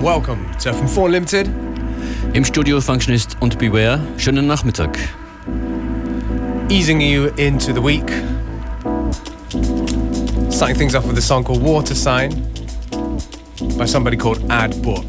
Welcome, to FM4 Unlimited. Im Studio Functionist und Beware. Schönen Nachmittag. Easing you into the week. Starting things off with a song called Water Sign by somebody called Ad Book.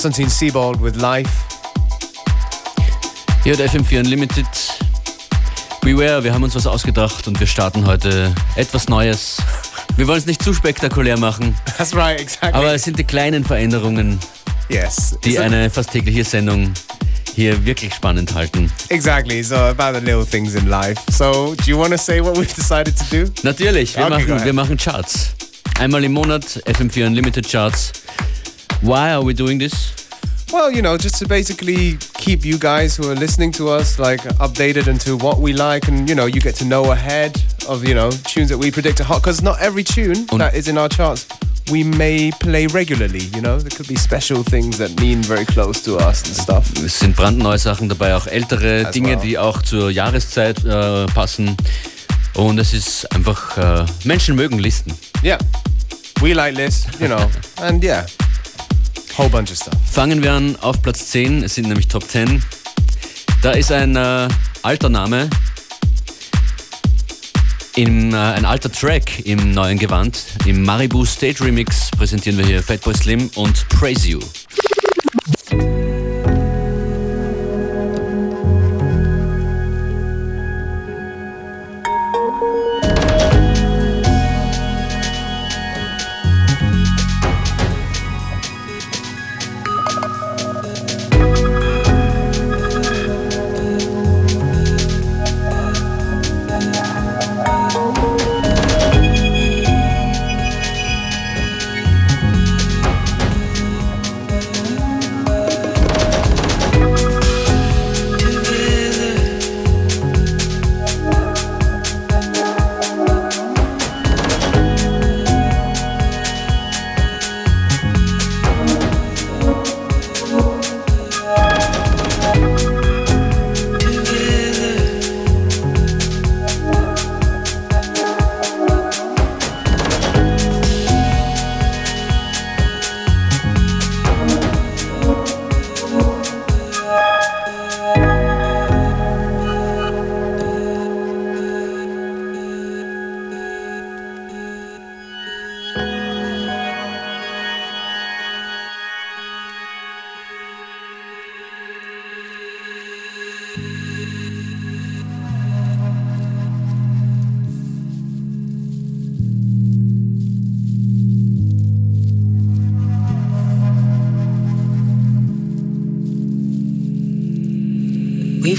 Konstantin Siebold with Life. Hier hat FM4 Unlimited. Beware, wir haben uns was ausgedacht und wir starten heute etwas Neues. Wir wollen es nicht zu spektakulär machen. That's right, exactly. Aber es sind die kleinen Veränderungen, yes. die eine fast tägliche Sendung hier wirklich spannend halten. Exactly. So about the little things in life. So, do you want to say what we've decided to do? Natürlich, wir, Okay, machen, wir machen Charts. Einmal im Monat FM4 Unlimited Charts. Why are we doing this? Well, you know, just to basically keep you guys who are listening to us like updated into what we like, and you know, you get to know ahead of you know tunes that we predict are hot. Because not every tune that is in our charts we may play regularly. You know, there could be special things that mean very close to us and stuff. Es sind brandneue Sachen dabei, auch ältere As Dinge, well. die auch zur Jahreszeit äh, passen. Und es ist einfach, äh, Menschen mögen Listen. Yeah, we like this, you know, and yeah, whole bunch of stuff. Fangen wir an auf Platz 10, es sind nämlich Top 10. Da ist ein äh, alter Name, im, äh, ein alter Track im neuen Gewand. Im Maribu Stage Remix präsentieren wir hier Fatboy Slim und Praise You.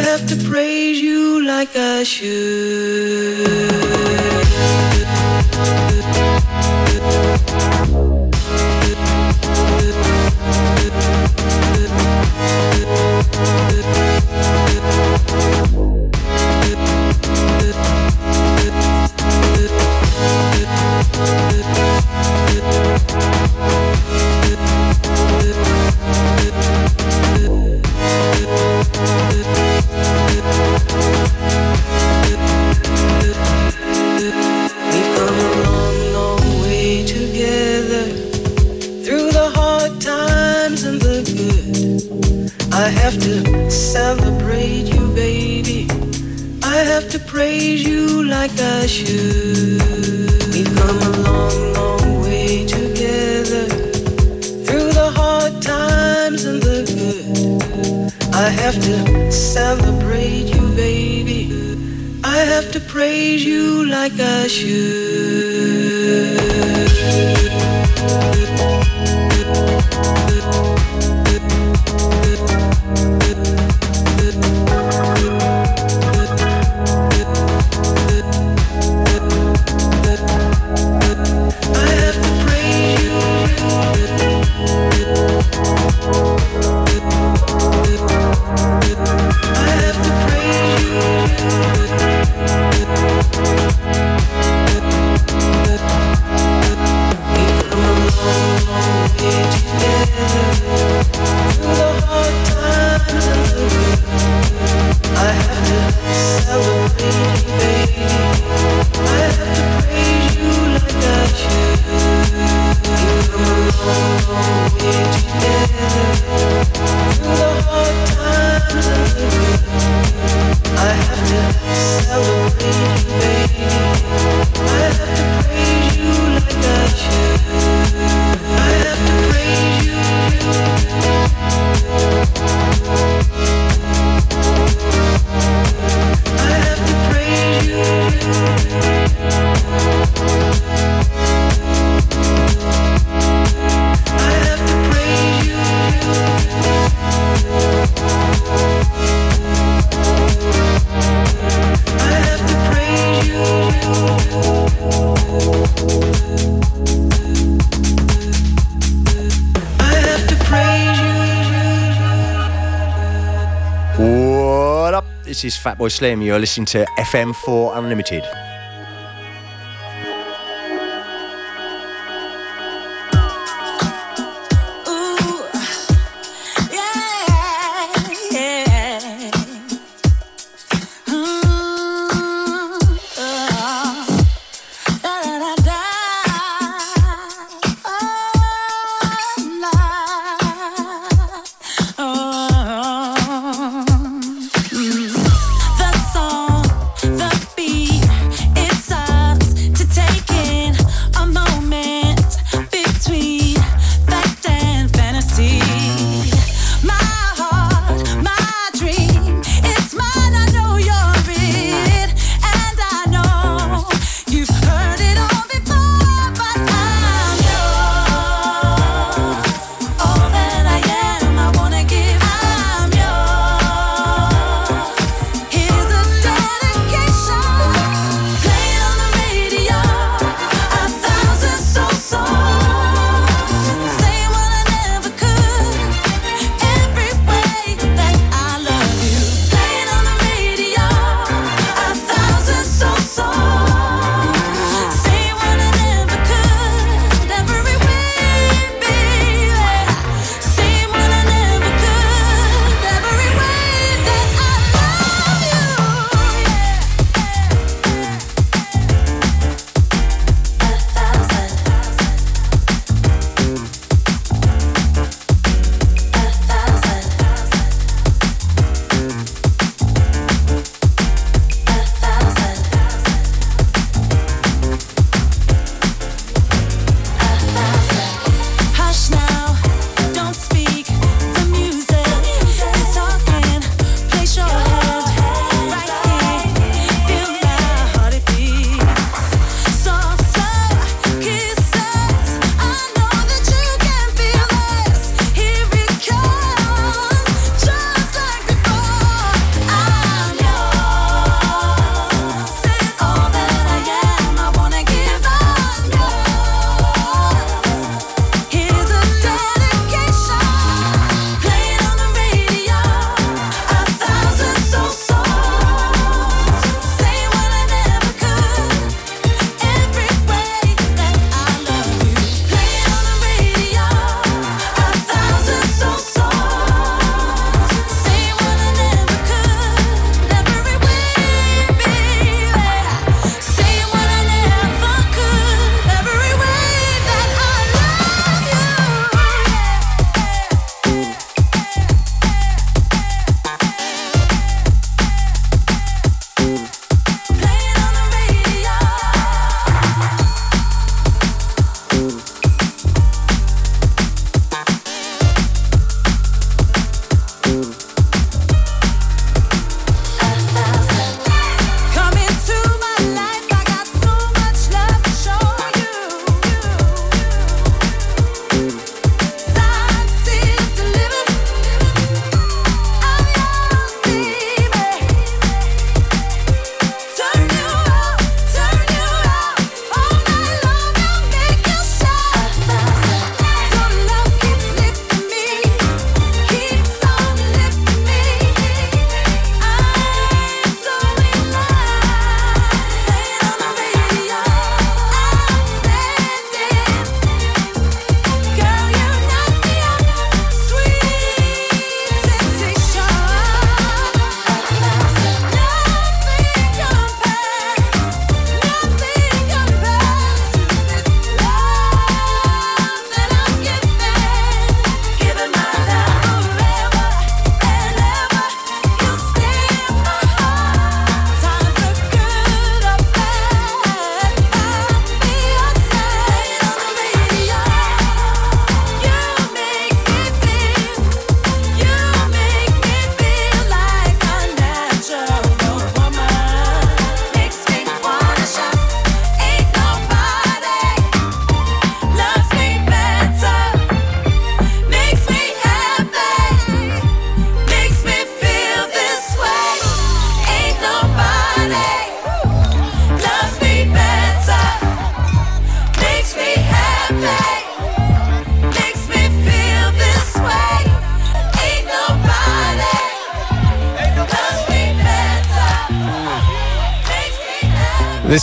have to praise you like I should. This is Fatboy Slim. You're listening to FM4 Unlimited.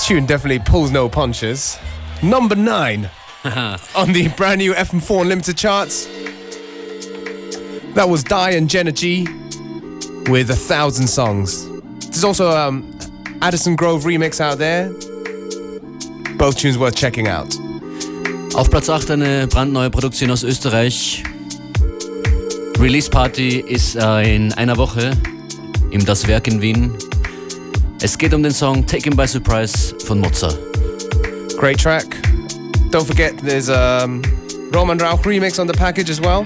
Tune definitely pulls no punches. Number nine on the brand new FM4 Unlimited charts. That was Die and Jenna G with a thousand songs. There's also um, Addison Grove remix out there. Both tunes worth checking out. Auf Platz 8 eine brandneue Produktion aus Österreich. Release Party ist äh, in einer Woche im Das Werk in Wien. Es geht um den Song Taken by Surprise von Mozart. Great track. Don't forget there's a um, Roman Rauch remix on the package as well.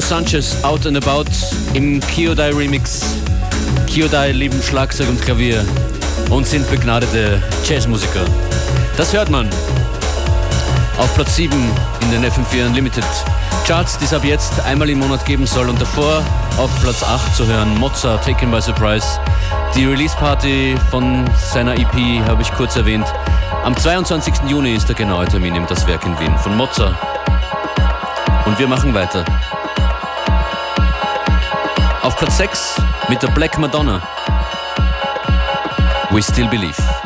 Pablo Sanchez, Out and About im Kyodai Remix. Kyodai lieben Schlagzeug und Klavier und sind begnadete Jazzmusiker. Das hört man auf Platz 7 in den FM4 Unlimited Charts, die es ab jetzt einmal im Monat geben soll. Und davor auf Platz 8 zu hören Mozart, Taken by Surprise. Die Release Party von seiner EP habe ich kurz erwähnt. Am 22. Juni ist der genaue Termin im Das Werk in Wien von Mozart. Und wir machen weiter. Platz 6 mit der Black Madonna. We Still Believe.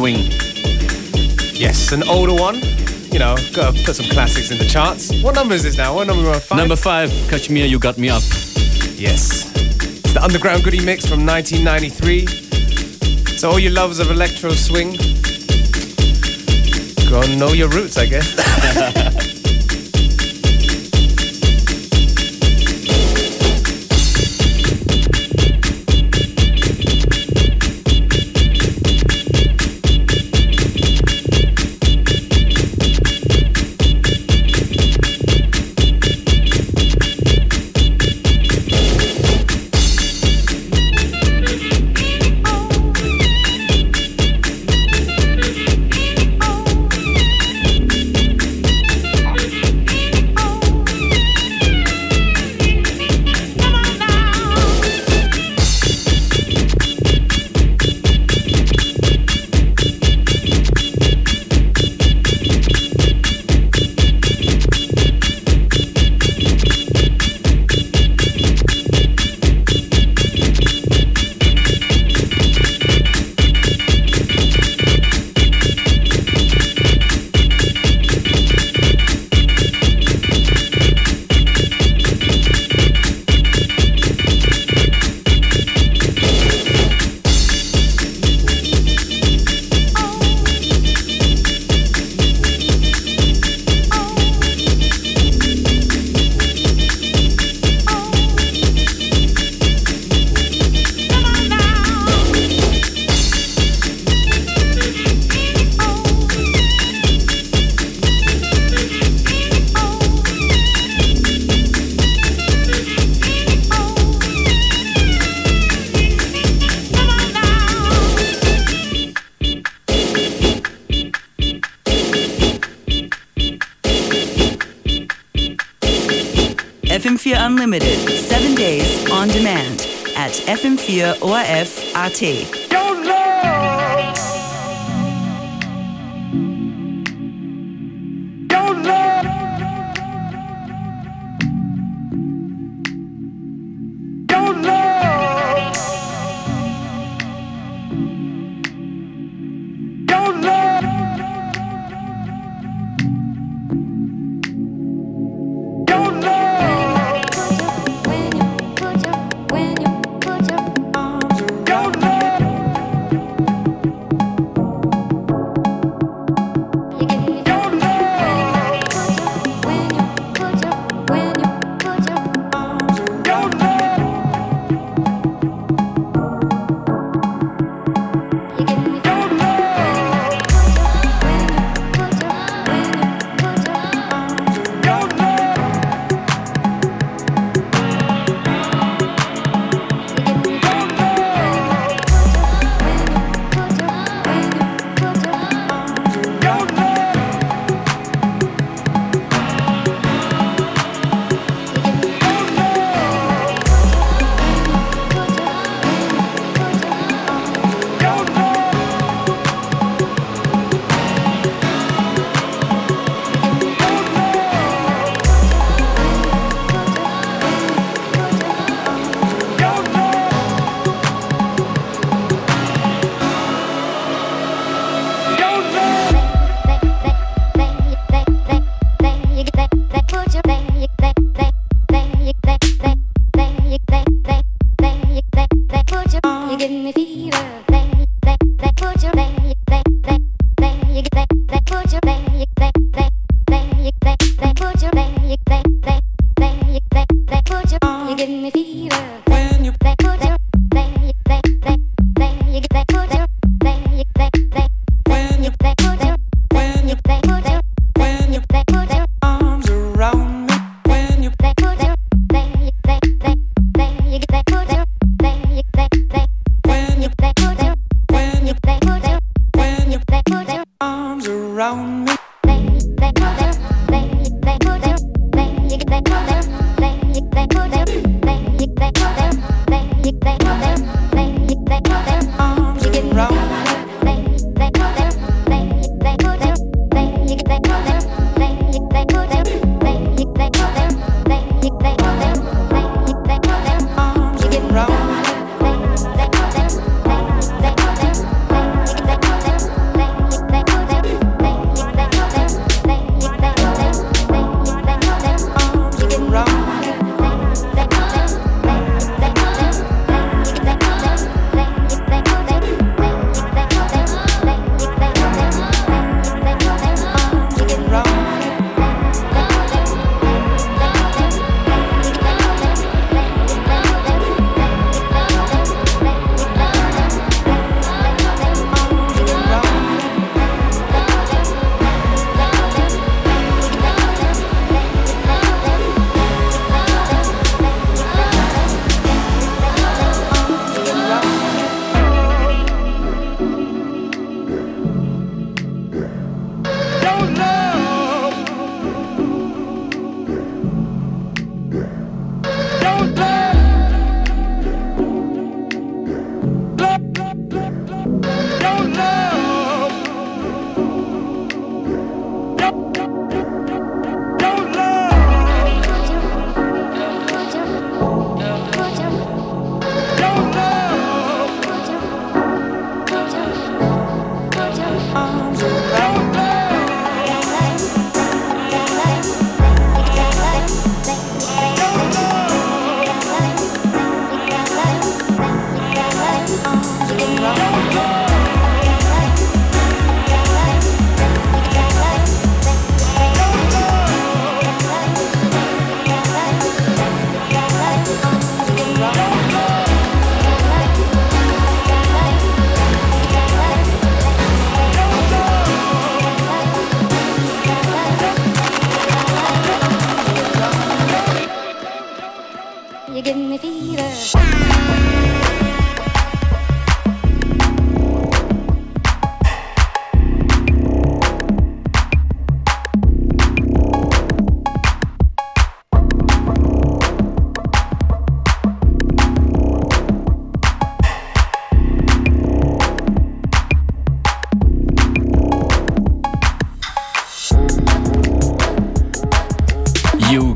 Swing. Yes, an older one. You know, gotta put some classics in the charts. What number is this now? What number? Five? Number five, Kashmir, You Got Me Up. Yes. It's the Underground Goody Mix from 1993. So all you lovers of electro swing, go and know your roots, I guess. FM4 Unlimited, seven days on demand at FM4 ORF AT.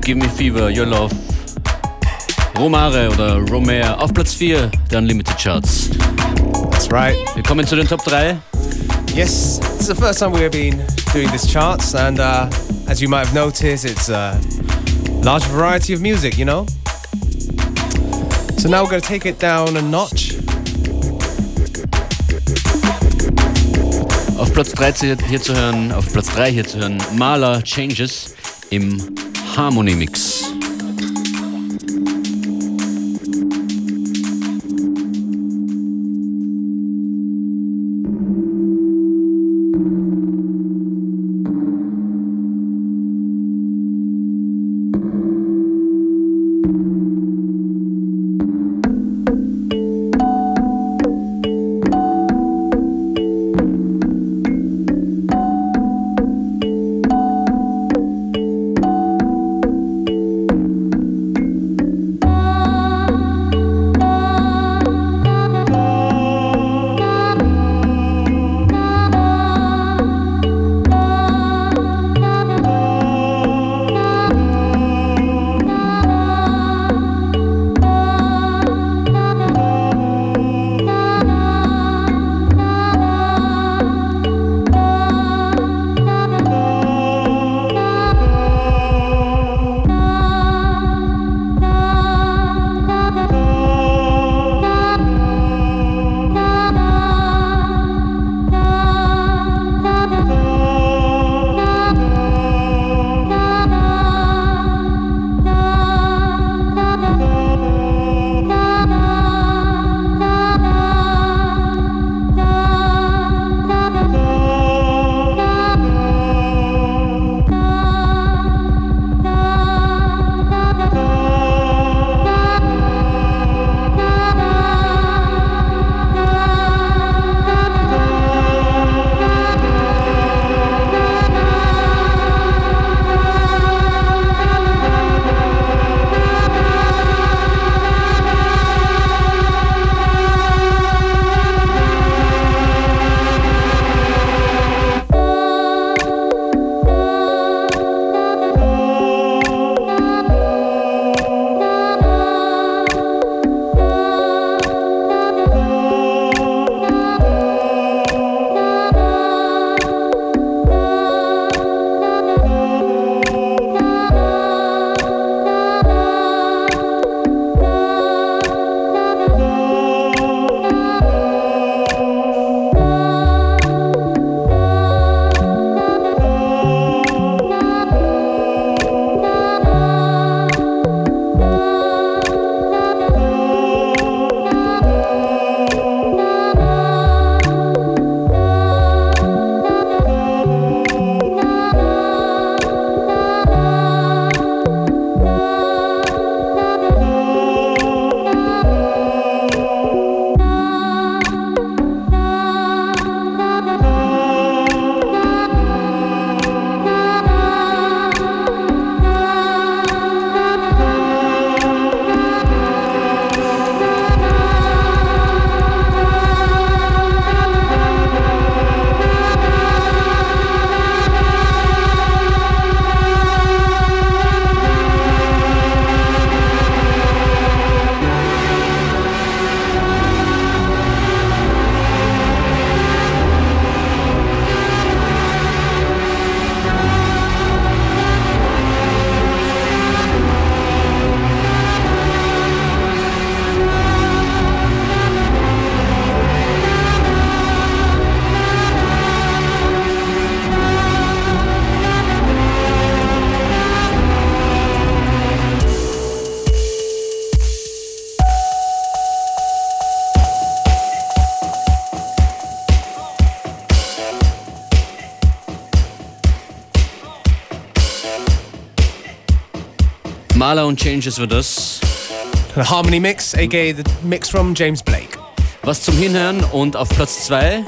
Give Me Fever, Your Love. Romare oder Romare auf Platz 4 der Unlimited Charts. That's right. Wir kommen zu den Top 3. Yes, it's the first time we've been doing this charts, and uh, as you might have noticed, it's a large variety of music, you know? So now we're going to take it down a notch. Auf Platz 13 hier zu hören, auf Platz 3 hier zu hören, Mala Changes im Harmonimix. Mala und Changes wird das. The Harmonimix, aka the mix from James Blake. Was zum Hinhören und auf Platz 2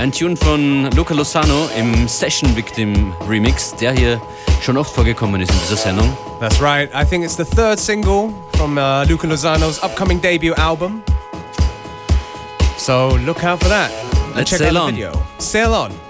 ein Tune von Luca Lozano im Session Victim Remix, der hier schon oft vorgekommen ist in dieser Sendung. That's right. I think it's the third single from uh, Luca Lozano's upcoming debut album. So look out for that. And Let's check sail out the on. video. Sail on.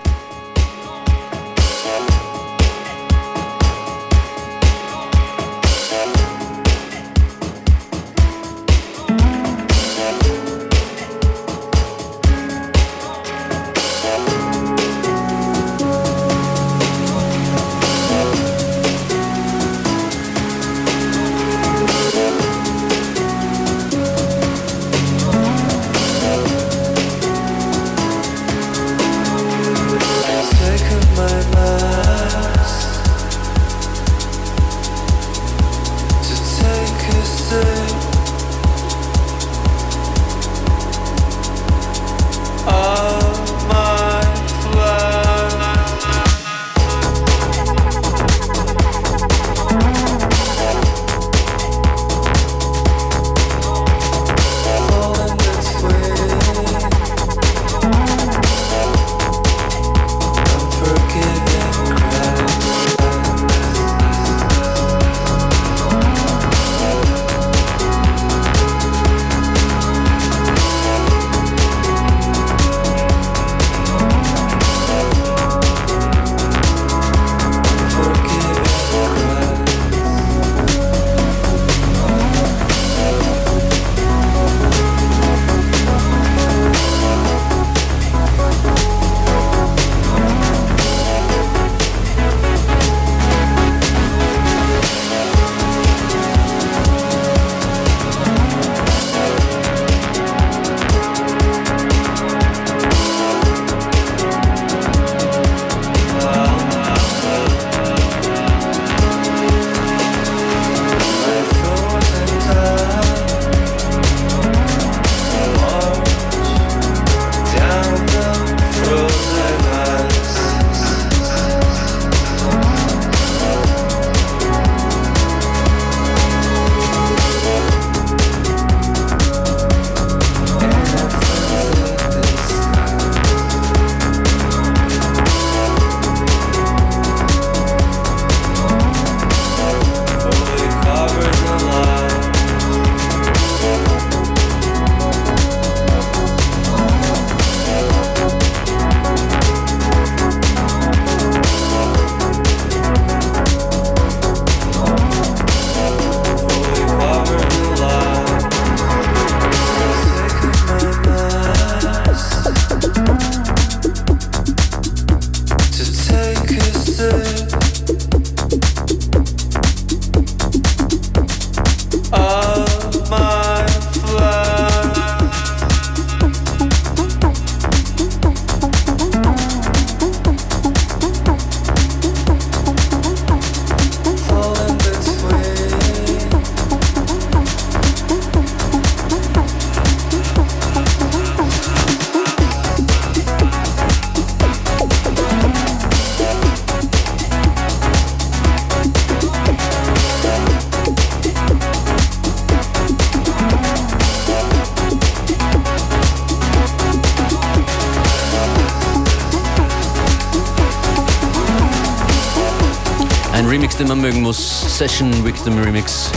Den man mögen muss. Session Victim Remix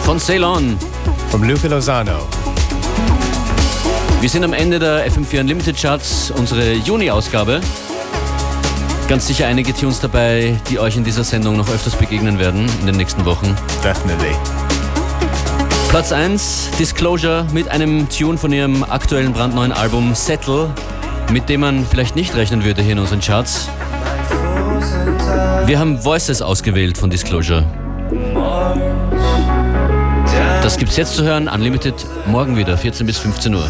von Ceylon. From Luca Lozano. Wir sind am Ende der FM4 Unlimited Charts, unsere Juni-Ausgabe. Ganz sicher einige Tunes dabei, die euch in dieser Sendung noch öfters begegnen werden in den nächsten Wochen. Definitely. Platz 1, Disclosure mit einem Tune von ihrem aktuellen brandneuen Album Settle, mit dem man vielleicht nicht rechnen würde hier in unseren Charts. Wir haben Voices ausgewählt von Disclosure. Das gibt's jetzt zu hören, Unlimited morgen wieder, 14 bis 15 Uhr.